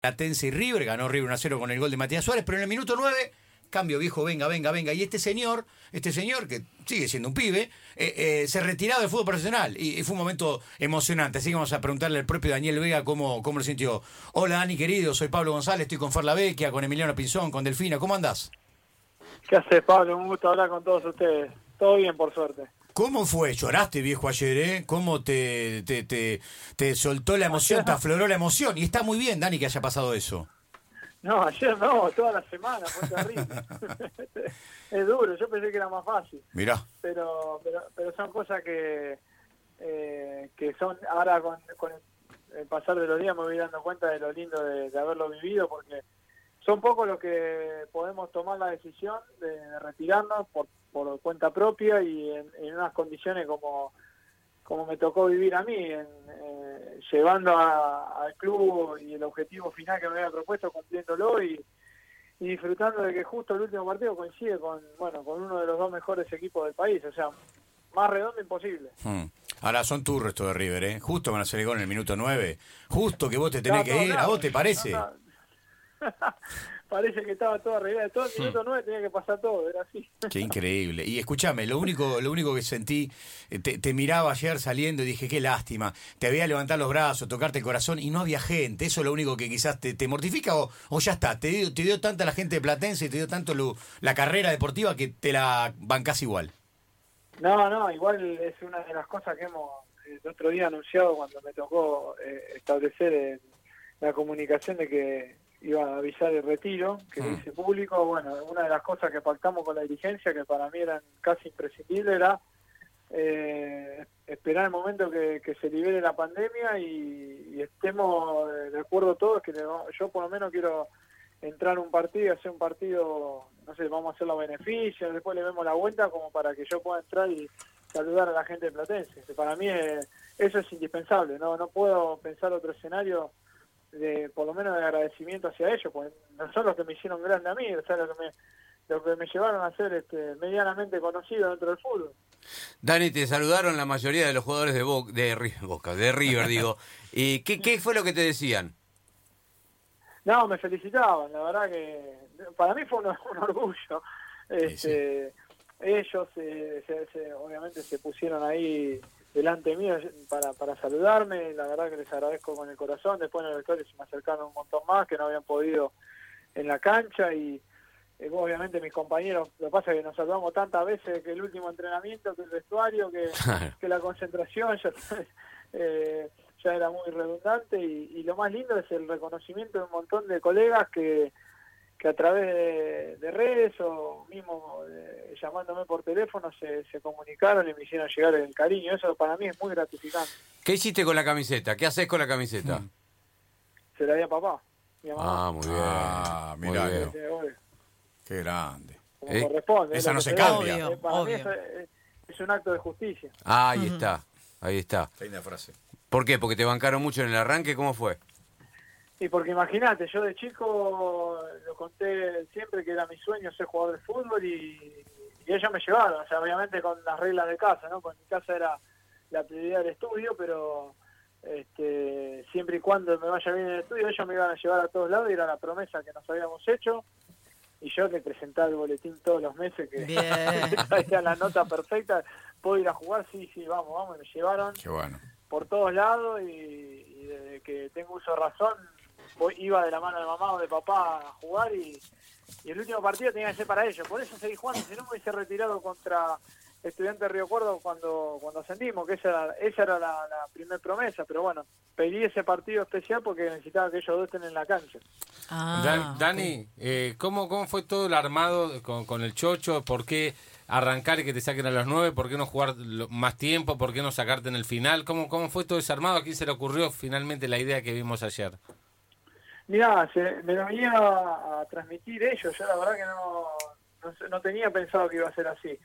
Platense y River, ganó River 1 a 0 con el gol de Matías Suárez, pero en el minuto 9, cambio viejo, venga, venga, venga. Y este señor, este señor que sigue siendo un pibe, eh, eh, se retiraba del fútbol profesional y, fue un momento emocionante. Así que vamos a preguntarle al propio Daniel Vega cómo, cómo lo sintió. Hola Dani querido, soy Pablo González, estoy con Farla Vecchia, con Emiliano Pinzón, con Delfina, ¿cómo andás? ¿Qué haces, Pablo? Un gusto hablar con todos ustedes. Todo bien, por suerte. ¿Cómo fue? ¿Lloraste, viejo, ayer, eh? ¿Cómo te, te, te, te soltó la emoción, te afloró la emoción? Y está muy bien, Dani, que haya pasado eso. No, ayer no, toda la semana, fue terrible. es duro, yo pensé que era más fácil. Mirá. Pero, pero, pero son cosas que, eh, que son, ahora con, con el pasar de los días me voy dando cuenta de lo lindo de, de haberlo vivido, porque son pocos los que podemos tomar la decisión de, de retirarnos por, por cuenta propia y en, en, unas condiciones como, como me tocó vivir a mí, en, eh, llevando a, al club y el objetivo final que me había propuesto, cumpliéndolo y, y disfrutando de que justo el último partido coincide con bueno con uno de los dos mejores equipos del país, o sea, más redondo imposible. Hmm. Ahora son tu resto de River, ¿eh? Justo van a hacer el gol en el minuto 9. Justo que vos te tenés No, que ir, no, ¿a vos te parece? Parece que estaba todo arreglado. Todo el minuto 9 tenía que pasar todo, era así. Qué increíble. Y escúchame, lo único, lo único que sentí, eh, te, te miraba ayer saliendo y dije, qué lástima. Te veía levantar los brazos, tocarte el corazón y no había gente. Eso es lo único que quizás te, te mortifica o, o ya está. Te dio, te dio tanta la gente de Platense y te dio tanto lo- la carrera deportiva que te la bancás igual. No, no, igual es una de las cosas que hemos el otro día anunciado cuando me tocó eh, establecer el- la comunicación de que iba a avisar el retiro, que Mm. hice público. Bueno, una de las cosas que pactamos con la dirigencia, que para mí eran casi imprescindibles, era eh, esperar el momento que, que se libere la pandemia y, y estemos de acuerdo todos, que yo por lo menos quiero entrar a un partido hacer un partido, no sé, vamos a hacer los beneficios, después le vemos la vuelta como para que yo pueda entrar y saludar a la gente de Platense. Que Para mí eh, eso es indispensable, no no puedo pensar otro escenario de por lo menos de agradecimiento hacia ellos, porque no son los que me hicieron grande a mí, o sea, lo que me, lo que me llevaron a ser este, medianamente conocido dentro del fútbol. Dani, te saludaron la mayoría de los jugadores de, Bo- de Ri- Boca, de River, digo. ¿Y qué, qué fue lo que te decían? No, me felicitaban, la verdad que para mí fue un, un orgullo. Este, Ellos eh, se- se- obviamente se pusieron ahí delante mío para, para saludarme, la verdad que les agradezco con el corazón, después en el vestuario se me acercaron un montón más que no habían podido en la cancha y eh, obviamente mis compañeros, lo que pasa es que nos saludamos tantas veces que el último entrenamiento, que el vestuario, que, que la concentración ya, eh, ya era muy redundante y, y lo más lindo es el reconocimiento de un montón de colegas que, que a través de, de redes o mismo eh, llamándome por teléfono se, se comunicaron y me hicieron llegar el cariño. Eso para mí es muy gratificante. ¿Qué hiciste con la camiseta? ¿Qué haces con la camiseta? Se la di a papá, mi mamá, Ah, muy bien. Ah, muy mirá bien. Qué grande. como Eh, corresponde. es esa no se cambia. Obvio, Eh, para mí obvio. eso es, es un acto de justicia. Ah, ahí está, ahí está. Linda frase. ¿Por qué? ¿Porque te bancaron mucho en el arranque? ¿Cómo fue? Y porque imagínate, yo de chico lo conté siempre que era mi sueño ser jugador de fútbol y, y ellos me llevaron, o sea, obviamente con las reglas de casa, ¿no? Porque en mi casa era la prioridad del estudio, pero este, siempre y cuando me vaya bien en el estudio, ellos me iban a llevar a todos lados y era la promesa que nos habíamos hecho. Y yo le presentaba el boletín todos los meses que traía la nota perfecta. ¿Puedo ir a jugar? Sí, sí, vamos, vamos. y Me llevaron Qué bueno. por todos lados y, y desde que tengo uso de razón iba de la mano de mamá o de papá a jugar y, y el último partido tenía que ser para ellos. Por eso seguí jugando, si no me hubiese retirado contra Estudiante de Río Cuerdo cuando, cuando ascendimos, que esa era, esa era la, la primera promesa, pero bueno, pedí ese partido especial porque necesitaba que ellos dos estén en la cancha. Ah, Dan-. Dani, eh, ¿cómo, ¿cómo fue todo el armado con, con el Chocho? ¿Por qué arrancar y que te saquen a los nueve? ¿Por qué no jugar lo- más tiempo? ¿Por qué no sacarte en el final? ¿Cómo, ¿Cómo fue todo ese armado? ¿A quién se le ocurrió finalmente la idea que vimos ayer? Mirá, se, me lo venía a, a transmitir ellos, yo la verdad que no, no, no tenía pensado que iba a ser así.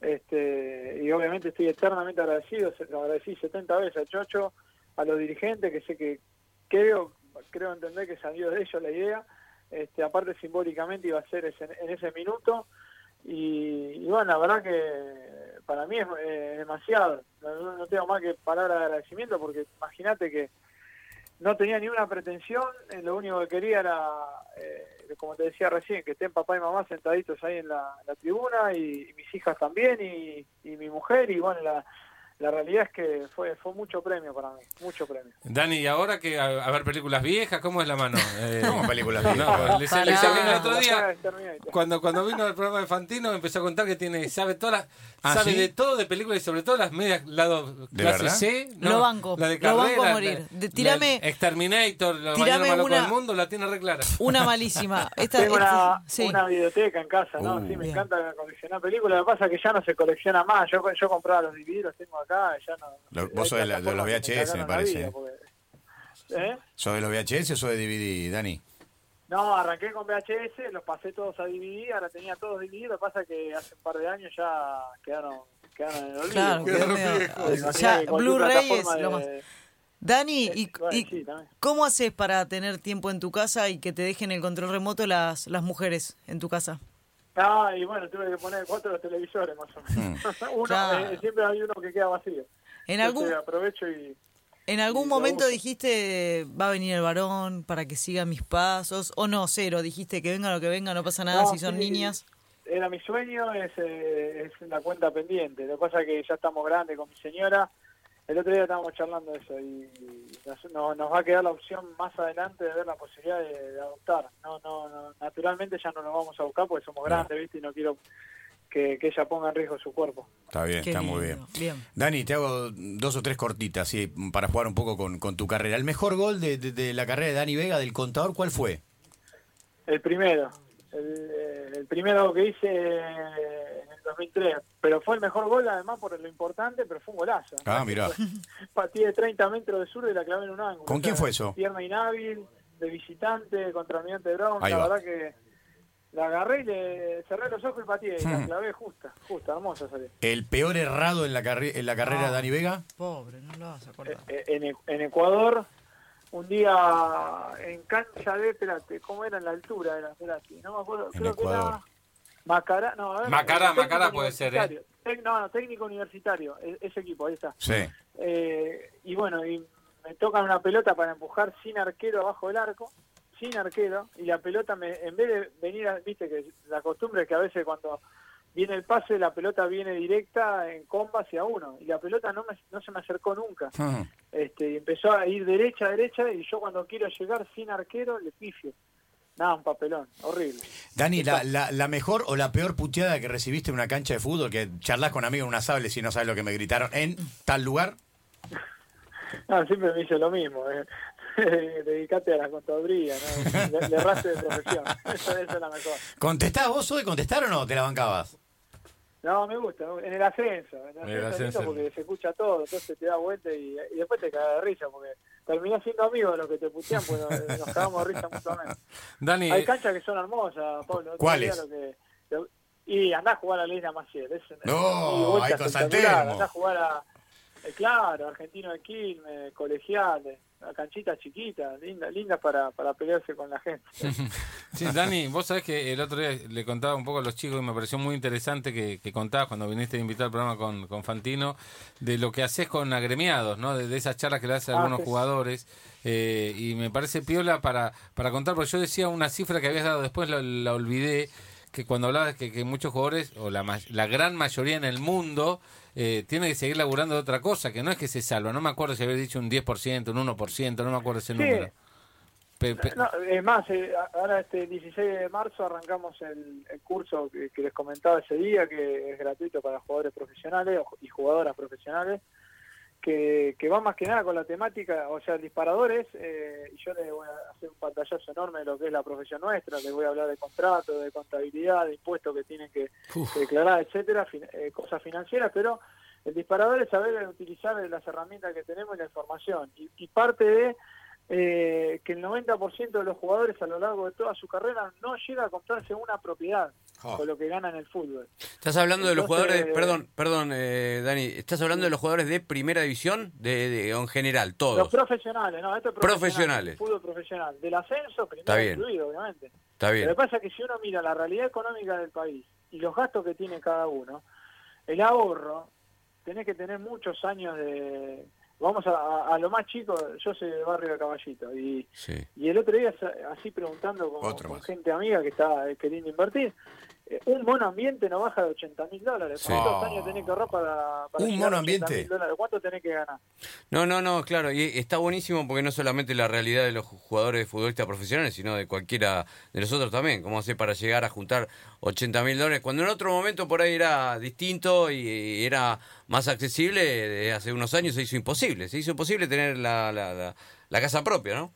Este, y obviamente estoy eternamente agradecido, se agradecí 70 veces al Chocho, a los dirigentes, que sé que creo, creo entender que salió de ellos la idea, este, aparte simbólicamente iba a ser ese- en ese minuto, y, y bueno, la verdad que para mí es eh, demasiado, no, no tengo más que palabras de agradecimiento, porque imagínate que no tenía ni una pretensión, eh, lo único que quería era, eh, como te decía recién, que estén papá y mamá sentaditos ahí en la, tribuna y, y mis hijas también y, y mi mujer y bueno, la, la realidad es que fue fue mucho premio para mí, mucho premio. Dani, ¿y ahora que a, a ver películas viejas? ¿Cómo es la mano? Eh, ¿Cómo películas no, viejas? que el otro día, cuando, cuando vino el programa de Fantino, empezó a contar que tiene sabe todas las, ¿Ah, sabe sí? de todo de películas y sobre todo las medias lado ¿De clase verdad? C. Lo banco, la de lo banco a morir. De- tirame- la Exterminator, la tirame loco una- mundo, la tiene re clara. Una malísima. Esta, Tengo esta- una, sí. una videoteca en casa, ¿no? Uh. sí, me Bien. encanta coleccionar películas. Lo que pasa es que ya no se colecciona más. Yo, yo compraba los DVD, los tengo acá. Ya no, Lo- vos sos de la- de los VHS, me parece, vida, ¿eh? porque- ¿Eh? ¿Sos de los VHS o sos de DVD, Dani? No, arranqué con VHS, los pasé todos a DVD, ahora tenía todos DVD, lo que pasa es que hace un par de años ya quedaron, quedaron en el olvido. Claro, ya, Blu-ray es lo de- más. Dani, ¿y, Bueno, y sí, cómo haces para tener tiempo en tu casa y que te dejen el control remoto las, las mujeres en tu casa? Ah, y bueno, tuve que poner cuatro televisores más o menos. Uno, Claro. eh, siempre hay uno que queda vacío. En Entonces algún, aprovecho y... en algún y momento dijiste, va a venir el varón para que siga mis pasos, o no, cero, dijiste que venga lo que venga, no pasa nada No, si son sí, niñas. Era mi sueño, es, eh, es la cuenta pendiente. Lo que pasa es que ya estamos grandes con mi señora. El otro día estábamos charlando de eso y nos, no- nos va a quedar la opción más adelante de ver la posibilidad de, de adoptar. No, no, no, naturalmente ya no nos vamos a buscar porque somos grandes, ¿viste? Y no quiero que, que ella ponga en riesgo su cuerpo. Está bien, Qué está muy bien. bien. Dani, te hago dos o tres cortitas sí, para jugar un poco con, con tu carrera. ¿El mejor gol de, de- de la carrera de Dani Vega, del contador, cuál fue? El primero, el, eh, el primero que hice 2003, pero fue el mejor gol además por lo importante, pero fue un golazo. Ah, mirá. Partí de 30 metros de sur y la clavé en un ángulo. ¿Con quién fue eso? Pierna inhábil, de visitante, contra Almirante Brown. Ahí la va. verdad que la agarré y le cerré los ojos y pateé. y Hmm. La clavé justa, justa, hermosa salió. ¿El peor errado en la, en la carrera de Dani Vega? Pobre, no lo vas a acordar. Eh, En, E- en Ecuador, un día en cancha de, espérate, ¿cómo era en la altura? Era, espérate, no me acuerdo, En creo que Ecuador. era Macará, no, a ver, Macará, puede ser, ¿eh? no, no, técnico universitario, e- ese equipo, ahí está. Sí. Eh, y bueno, y me tocan una pelota para empujar sin arquero abajo del arco, sin arquero, y la pelota, me, en vez de venir, a- viste que la costumbre es que a veces cuando viene el pase, la pelota viene directa en comba hacia uno, y la pelota no, me, no se me acercó nunca. Hmm. Este, y empezó a ir derecha, derecha, y yo cuando quiero llegar sin arquero, le pifio. Nada, un papelón, horrible. Dani, la, la, la mejor o la peor puteada que recibiste en una cancha de fútbol, que charlas con amigos en una sable si no sabes lo que me gritaron, en tal lugar? No, siempre me dice lo mismo. eh. Dedicate a la contaduría, ¿no? le, le erraste de profesión. Esa, es la mejor. ¿Contestás vos de contestar o no? ¿Te la bancabas? No, me gusta. En el ascenso. En el En el ascenso, es lindo ascenso. porque se escucha todo. Entonces te da vuelta y, y después te cagas de risa porque terminás siendo amigo de los que te putean pues nos, cagamos de risa mutuamente. Dani, Hay canchas que son hermosas, Pablo. ¿Cuáles? y andás a jugar a la Isla Maciel. Es, No, espectacular. Santelmo. Andás a jugar a, eh, claro, Argentino de Quilmes, colegiales, a canchitas chiquitas, lindas lindas para, para pelearse con la gente. Sí, Dani, vos sabés que el otro día le contaba un poco a los chicos y me pareció muy interesante que, que contabas cuando viniste a invitar al programa con, con Fantino de lo que haces con agremiados, ¿no? De, de esas charlas que le haces a Ah, algunos sí. jugadores. eh, y me parece piola para, para contar, porque yo decía una cifra que habías dado, después la, la olvidé, que cuando hablabas que, que muchos jugadores, o la, la gran mayoría en el mundo, eh, tiene que seguir laburando de otra cosa, que no es que se salva. No me acuerdo si habías dicho un 10%, un 1%, no me acuerdo ese Sí. número. Pe- pe- No, es más, eh, ahora este 16 de marzo arrancamos el, el curso que, que les comentaba ese día, que es gratuito para jugadores profesionales y jugadoras profesionales, que, que va más que nada con la temática, o sea, disparadores, eh, y yo les voy a hacer un pantallazo enorme de lo que es la profesión nuestra, les voy a hablar de contrato, de contabilidad, de impuestos que tienen que, que declarar, etcétera, fin- eh, cosas financieras, pero el disparador es saber utilizar las herramientas que tenemos y la información, y, y parte de eh, que el 90% de los jugadores a lo largo de toda su carrera no llega a comprarse una propiedad Oh. con lo que gana en el fútbol. ¿Estás hablando de los jugadores, perdón, perdón, eh, Dani, ¿estás hablando de los jugadores de primera división? De, de- o en general, Los todos. profesionales, no, esto es Profesionales. profesional, fútbol profesional. Del ascenso, Está primero bien. incluido, obviamente. Está Pero bien. lo que pasa es que si uno mira la realidad económica del país y los gastos que tiene cada uno, el ahorro, tenés que tener muchos años de, vamos a, a- lo más chico, yo soy del barrio de Caballito y, Sí. y el otro día así preguntando con, con gente amiga que está queriendo invertir, un mono ambiente no baja de 80 mil dólares. Sí. ¿Cuántos años tenés que ahorrar para, para Un mono a 80.000 ambiente. dólares? ¿Cuánto tenés que ganar? No, no, no, claro, y está buenísimo porque no solamente la realidad de los jugadores de futbolistas profesionales, sino de cualquiera de nosotros también. ¿Cómo hacer para llegar a juntar 80 mil dólares? Cuando en otro momento por ahí era distinto y era más accesible, eh, hace unos años se hizo imposible. Se hizo imposible tener la, la, la, la casa propia, ¿no?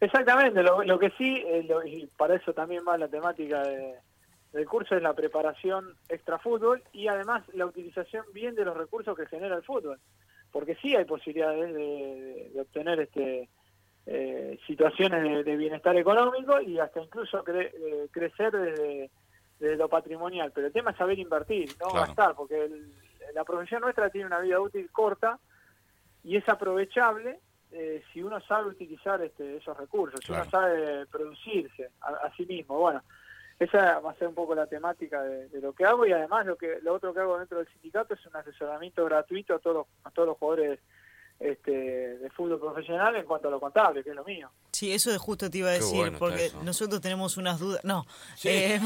Exactamente, lo, lo que sí, eh, lo- y para eso también va la temática de- del curso, es la preparación extra fútbol y además la utilización bien de los recursos que genera el fútbol. Porque sí hay posibilidades de, obtener este eh, situaciones de, de bienestar económico y hasta incluso cre- eh, crecer desde, desde lo patrimonial. Pero el tema es saber invertir, no Claro. gastar, porque el- la profesión nuestra tiene una vida útil corta y es aprovechable eh, si uno sabe utilizar este, esos recursos, si uno sabe producirse a, a sí mismo. Bueno, esa va a ser un poco la temática de, de lo que hago y además lo que lo otro que hago dentro del sindicato es un asesoramiento gratuito a todos los, a todos los jugadores este, de fútbol profesional en cuanto a lo contable, que es lo mío. Sí, eso de justo te iba a decir, bueno porque nosotros tenemos unas dudas. No, Sí. eh,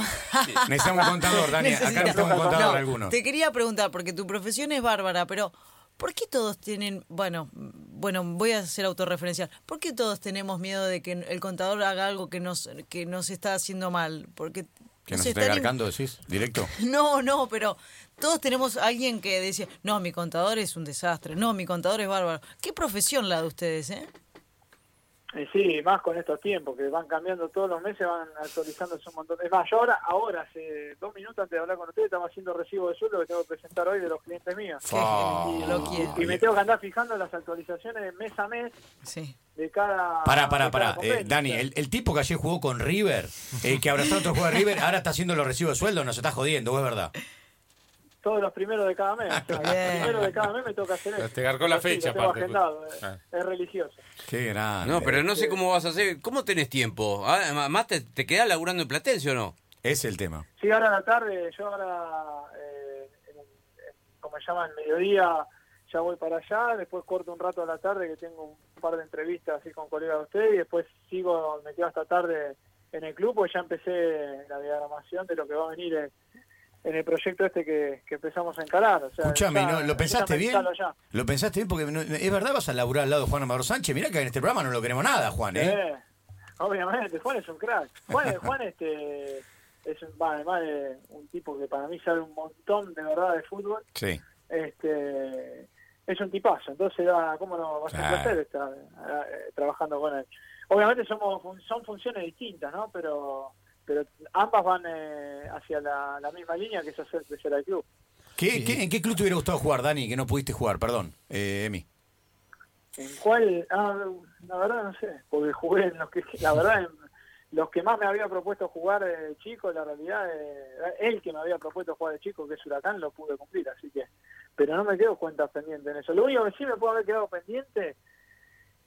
Necesitamos un contador, Dani. Acá necesita- necesitamos un contador No, alguno. Te quería preguntar, porque tu profesión es bárbara, pero ¿por qué todos tienen, bueno, bueno, voy a ser autorreferencial, ¿por qué todos tenemos miedo de que el contador haga algo que nos, que nos está haciendo mal? Porque ¿Que no nos sé, esté están in- garcando, decís? ¿Directo? No, no, pero todos tenemos a alguien que dice, no, mi contador es un desastre, no, mi contador es bárbaro. ¿Qué profesión la de ustedes, eh? Y sí, más con estos tiempos que van cambiando todos los meses, van actualizándose un montón. Es más, yo ahora, ahora hace dos minutos antes de hablar con ustedes, estamos haciendo recibo de sueldo que tengo que presentar hoy de los clientes míos. Y, me tengo que andar fijando las actualizaciones mes a mes Sí. de cada. Pará, pará, pará. Eh. Dani, el, el tipo que ayer jugó con River, eh, que abrazó a otro jugador de River, ahora está haciendo los recibos de sueldo, nos está jodiendo, ¿o es verdad? Todos los primeros de cada mes. O sea, Bien. los primeros de cada mes me toca hacer eso. Te garcó la Sí, fecha, lo tengo aparte. agendado, es, Ah. es religioso. Qué grande. No, pero no sé cómo vas a hacer. ¿Cómo tenés tiempo? Ah, ¿Más te, te quedás laburando en Platense o no? Es el tema. Sí, ahora a la tarde, yo ahora, eh, en- en- como se llama, en mediodía, ya voy para allá, después corto un rato a la tarde que tengo un par de entrevistas así con colegas de ustedes y después sigo metido hasta tarde en el club, porque ya empecé la diagramación de lo que va a venir en, en el proyecto este que, que empezamos a encarar. O sea, Escuchame. ¿lo pensaste bien? ya. ¿Lo pensaste bien? Porque no- es verdad, vas a laburar al lado de Juan Amador Sánchez. Mirá que en este programa no lo queremos nada, Juan, ¿eh? Eh, obviamente, Juan es un crack. Juan, Juan este, es un, va, además de un tipo que para mí sabe un montón de verdad de fútbol. Sí. este es un tipazo, entonces cómo no va a placer estar eh, trabajando con él. Obviamente somos son funciones distintas, ¿no? Pero pero ambas van eh, hacia la, la misma línea que es hacer crecer al club. ¿Qué, qué- en qué club te hubiera gustado jugar, Dani, que no pudiste jugar? Perdón, eh, Emi. ¿En cuál? Ah, la verdad no sé, porque jugué en los que, la verdad, en los que más me había propuesto jugar de chico, la realidad, eh, el que me había propuesto jugar de chico, que es Huracán, lo pude cumplir, así que, pero no me quedo cuentas pendientes en eso. Lo único que sí me puedo haber quedado pendiente,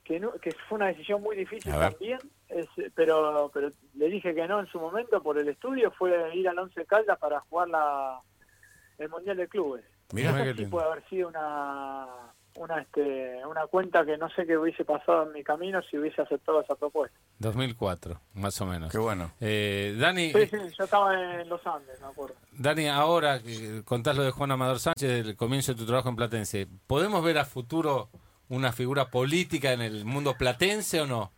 que, no- que fue una decisión muy difícil también, es, pero, pero le dije que no en su momento por el estudio, fue ir al Once Caldas para jugar la, el Mundial de Clubes. Sí lindo. puede haber sido una una este una cuenta que no sé qué hubiese pasado en mi camino si hubiese aceptado esa propuesta. 2004, más o menos. Qué bueno. Eh, Dani, Sí, sí, yo estaba en los Andes, me acuerdo. Dani, ahora que contás lo de Juan Amador Sánchez, el comienzo de tu trabajo en Platense, ¿podemos ver a futuro una figura política en el mundo platense o no?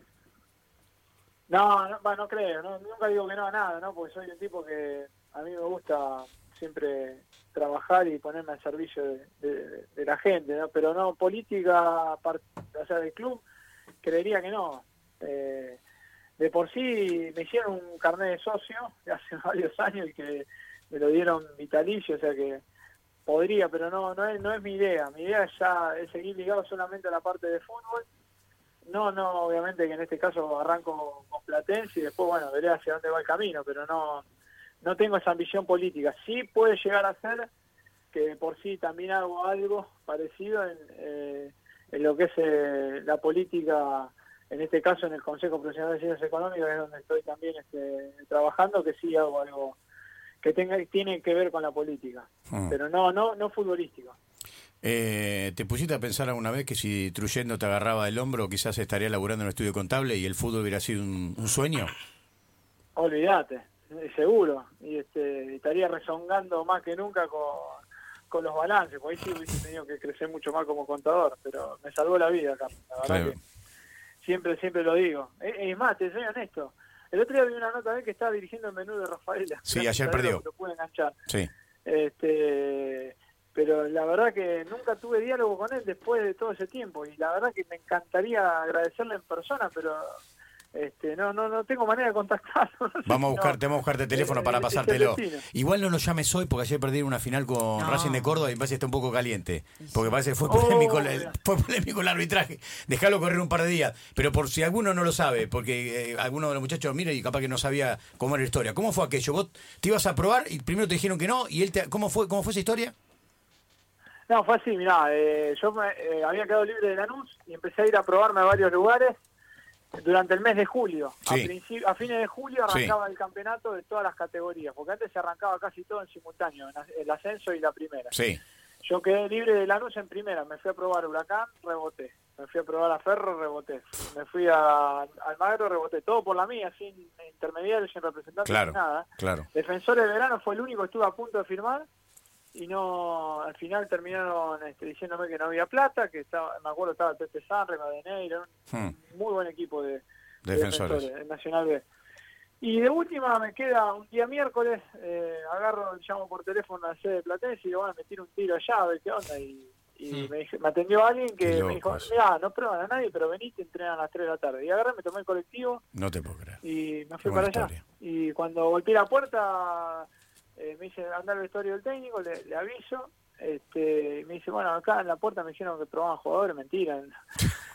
No, no, no creo, no, nunca digo que no a nada, ¿no? Porque soy un tipo que a mí me gusta siempre trabajar y ponerme al servicio de, la gente, ¿no? Pero no, política, par- o sea, del club, creería que no. Eh, de por sí me hicieron un carnet de socio de hace varios años y que me lo dieron vitalicio, o sea que podría, pero no no es, no es mi idea. Mi idea ya es seguir ligado solamente a la parte de fútbol. No, no, obviamente que en este caso arranco con Platense y después, bueno, veré hacia dónde va el camino, pero no no tengo esa ambición política. Sí puede llegar a ser que por sí también hago algo parecido en, eh, en lo que es eh, la política, en este caso en el Consejo Profesional de Ciencias Económicas, es donde estoy también este, trabajando, que sí hago algo que tenga tiene que ver con la política, Mm. pero no no no futbolístico. Eh, ¿Te pusiste a pensar alguna vez que si Truyendo te agarraba el hombro, quizás estaría laburando en el estudio contable y el fútbol hubiera sido un, un sueño? Olvídate, eh, seguro. Y este, estaría rezongando más que nunca con, con los balances, porque ahí sí hubiese tenido que crecer mucho más como contador, pero me salvó la vida, Carlos. La verdad Claro. que siempre, siempre lo digo. Es, es más, te soy honesto. El otro día vi una nota de que estaba dirigiendo el menú de Rafaela. Sí, ayer perdió. Lo, lo pude enganchar. Sí. Este, pero la verdad que nunca tuve diálogo con él después de todo ese tiempo y la verdad que me encantaría agradecerle en persona, pero este, no, no, no tengo manera de contactarlo. No sé Vamos a buscarte, no- vamos a buscarte teléfono Eh, para el pasártelo. Igual no lo llames hoy porque ayer perdieron una final con No. Racing de Córdoba y me parece que está un poco caliente. Porque parece que fue Oh, polémico, el, mira. fue polémico el arbitraje. Dejalo correr un par de días. Pero por si alguno no lo sabe, porque eh, alguno de los muchachos mira y capaz que no sabía cómo era la historia. ¿Cómo fue aquello? ¿Vos te ibas a probar y primero te dijeron que no? ¿Y él te, cómo fue cómo fue esa historia? No, fue así, mirá, eh, yo me, eh, había quedado libre de Lanús y empecé a ir a probarme a varios lugares durante el mes de julio. A, Sí. principi- a fines de julio Sí. arrancaba el campeonato de todas las categorías, porque antes se arrancaba casi todo en simultáneo, el ascenso y la primera. Sí. Yo quedé libre de Lanús en primera, me fui a probar Huracán, reboté. Me fui a probar a Ferro, reboté. Me fui a Almagro, reboté. Todo por la mía, sin intermediarios, sin representantes, Claro. sin nada. Claro. Defensores de verano fue el único que estuve a punto de firmar y no al final terminaron este, diciéndome que no había plata, que estaba, me acuerdo estaba el Pepe Sanre, Madeneira, un Hmm. muy buen equipo de, de Defensores. el Nacional B. Y de última me queda un día miércoles, eh, agarro, llamo por teléfono a la sede de Platense y digo, bueno, me tiro un tiro allá, a ver qué onda. Y, y me, dije- me atendió alguien que me dijo, mira, no prueban a nadie, pero veniste, entrenan a las 3 de la tarde. Y agarré, me tomé el colectivo No te puedo creer. y me fui para allá. historia. Y cuando golpeé la puerta, eh, me dice, anda al vestuario del técnico, le, le aviso. Este, y me dice, bueno, acá en la puerta me dijeron que probaban jugadores, mentira.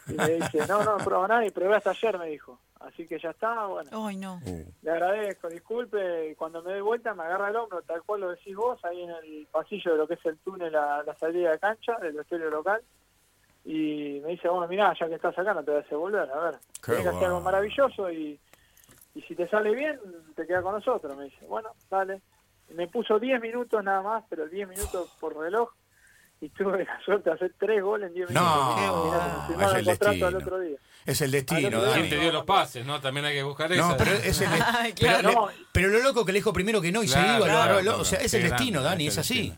Y me dice, no, no, no probaba nadie, probé hasta ayer, me dijo. Así que ya está, bueno, Ay, no. Le agradezco, disculpe. Y cuando me doy vuelta, me agarra el hombro, tal cual lo decís vos, ahí en el pasillo de lo que es el túnel a la salida de cancha del vestuario local. Y me dice, bueno, mirá, ya que estás acá, no te vas a volver, a ver. Tienes que hacer algo maravilloso y, y si te sale bien, te queda con nosotros. Me dice, bueno, dale. Me puso 10 minutos nada más, pero 10 minutos por reloj. Y tuve la suerte de hacer 3 goles en 10 minutos. No, Mirá, es el destino. al otro día. es el destino, día. Dani. ¿Quién te dio los pases? ¿no? También hay que buscar eso. No, pero es el Ay, pero, claro. le- No. pero lo loco que le dijo primero que no y se Claro, iba, lo claro, claro. o sea, es el grande, destino, Dani, es así.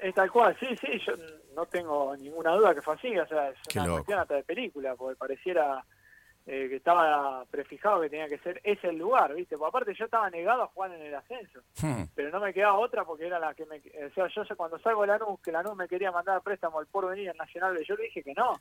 Es tal cual, sí, sí, yo no tengo ninguna duda que fue así, o sea, es Qué una loco. cuestión hasta de película, porque pareciera eh, que estaba prefijado que tenía que ser ese el lugar, ¿viste? Porque aparte yo estaba negado a jugar en el ascenso, Hmm. pero no me quedaba otra porque era la que me... O sea, yo cuando salgo de Lanús, que Lanús me quería mandar a préstamo al porvenir al Nacional, yo le dije que no,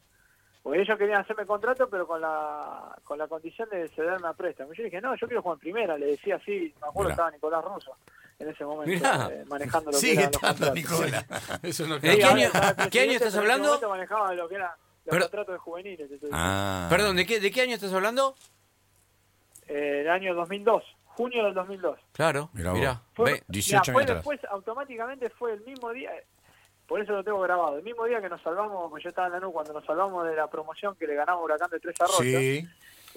porque ellos querían hacerme contrato, pero con la con la condición de cederme a préstamo. Yo dije, no, yo quiero jugar en primera, le decía así, me acuerdo Mirá. estaba Nicolás Russo en ese momento, eh, manejando lo que Sigue los estando. Nicola. Eso no ¿De qué año- qué año estás hablando? manejaba lo que era los Pero- contratos de juveniles. estoy. Ah. Perdón, ¿de qué, ¿de qué año estás hablando? Eh, el año 2002, junio del 2002. Claro, mira. vos. Fue, Ve- 18 mirá, fue años atrás. después, automáticamente fue el mismo día, por eso lo tengo grabado, el mismo día que nos salvamos, pues yo estaba en la NU cuando nos salvamos de la promoción que le ganamos a Huracán de Tres Arroyos. Sí.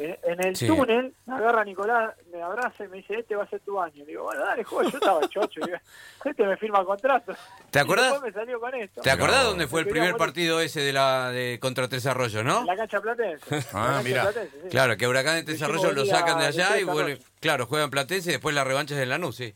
En, en el Sí. túnel, me agarra Nicolás, me abraza y me dice, este va a ser tu año. Le digo, bueno, dale, joder, yo estaba chocho. digo, este me firma contrato. ¿Te Y acordás? después me salió con esto. ¿Te acordás No. dónde fue el primer morir. partido ese de la de contra Tres Arroyos, no? En la cancha platense. Ah. Platense, sí. Claro, que Huracán de Tres Arroyos lo sacan de allá y vuelve. Claro, juegan Platense y después la revancha es en Lanús, sí.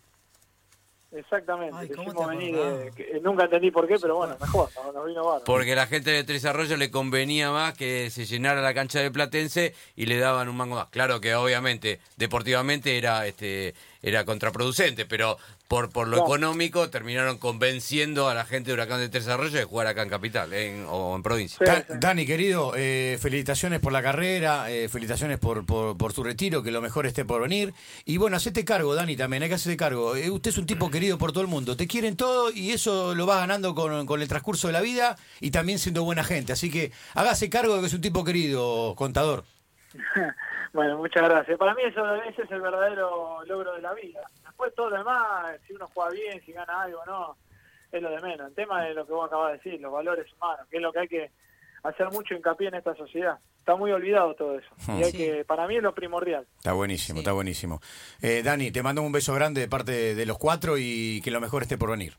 Exactamente. Ay, ¿cómo te venir, eh, que- nunca entendí por qué, pero bueno, mejor, nos, nos vino bárbaro. Porque la gente de Tres Arroyos le convenía más que se llenara la cancha de Platense y le daban un mango más. Claro que obviamente, deportivamente era este era contraproducente, pero por por lo Claro. económico terminaron convenciendo a la gente de Huracán de Tres Arroyos de jugar acá en Capital en- o en provincia. Sí, Da- sí. Dani, querido, eh, felicitaciones por la carrera, eh, felicitaciones por, por, por tu retiro, que lo mejor esté por venir. Y bueno, hacete cargo, Dani, también, hay que hacerte cargo. Eh, usted es un tipo querido por todo el mundo, te quieren todo y eso lo vas ganando con, con el transcurso de la vida y también siendo buena gente. Así que hágase cargo de que es un tipo querido, contador. Bueno, muchas gracias. Para mí eso, ese es el verdadero logro de la vida. Después todo lo demás, si uno juega bien, si gana algo o no, es lo de menos. El tema es lo que vos acabas de decir, los valores humanos, que es lo que hay que hacer mucho hincapié en esta sociedad. Está muy olvidado todo eso. Hmm. Y hay Sí. que, para mí es lo primordial. Está buenísimo, Sí. está buenísimo. Eh, Dani, te mando un beso grande de parte de, de los cuatro y que lo mejor esté por venir.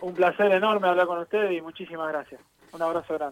un placer enorme hablar con ustedes y muchísimas gracias. Un abrazo grande.